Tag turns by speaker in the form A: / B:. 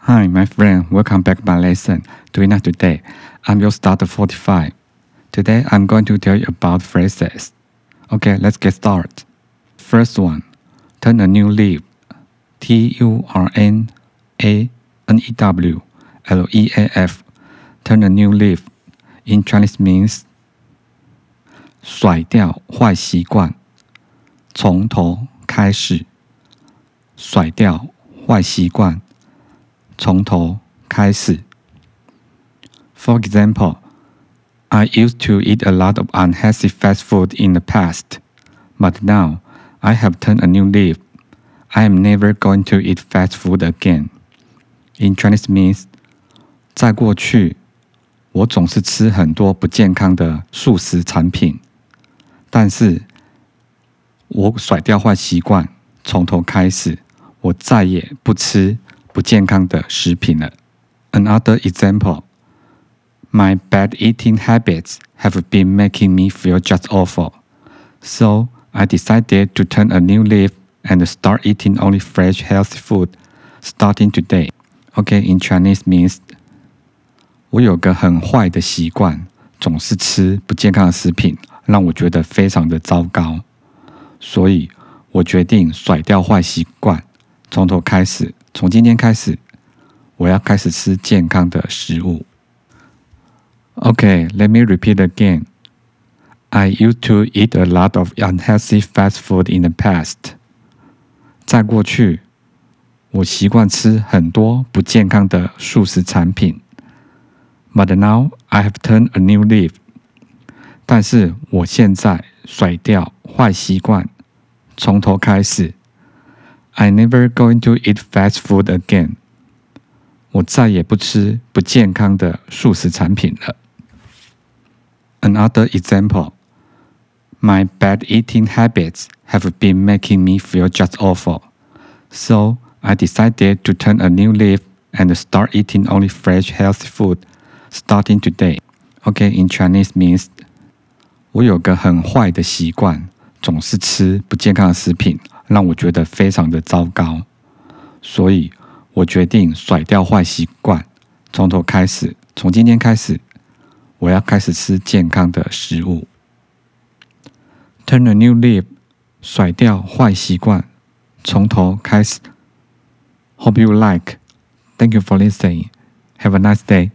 A: Hi, my friend. Welcome back my lesson. Doing that today. I'm your starter 45. Today I'm going to tell you about phrases. Okay, let's get started. First one, turn a new leaf. T U R N A N E W L E A F. Turn a new leaf. In Chinese means 甩掉坏习惯，从头开始。甩掉坏习惯， 从头开始。For example, I used to eat a lot of unhealthy fast food in the past, but now I have turned a new leaf. I am never going to eat fast food again. In Chinese means，在过去，我总是吃很多不健康的速食产品，但是我甩掉坏习惯，从头开始，我再也不吃不健康的食品了。Another example, my bad eating habits have been making me feel just awful. So I decided to turn a new leaf and start eating only fresh, healthy food starting today. Okay, in Chinese means 我有个很坏的习惯，总是吃不健康的食品，让我觉得非常的糟糕。所以我决定甩掉坏习惯，从头开始。 从今天开始，我要开始吃健康的食物。OK，let me repeat again. I used to eat a lot of unhealthy fast food in the past. 在过去，我习惯吃很多不健康的素食产品。But now I have turned a new leaf. 但是我现在甩掉坏习惯，从头开始。I never going to eat fast food again. 我再也不吃不健康的素食产品了。Another example. My bad eating habits have been making me feel just awful. So I decided to turn a new leaf and start eating only fresh, healthy food starting today. Okay, in Chinese means 我有个很坏的习惯，总是吃不健康的食品。 让我觉得非常的糟糕，所以我决定甩掉坏习惯，从头开始。从今天开始，我要开始吃健康的食物。Turn a new leaf，甩掉坏习惯，从头开始。Hope you like. Thank you for listening. Have a nice day.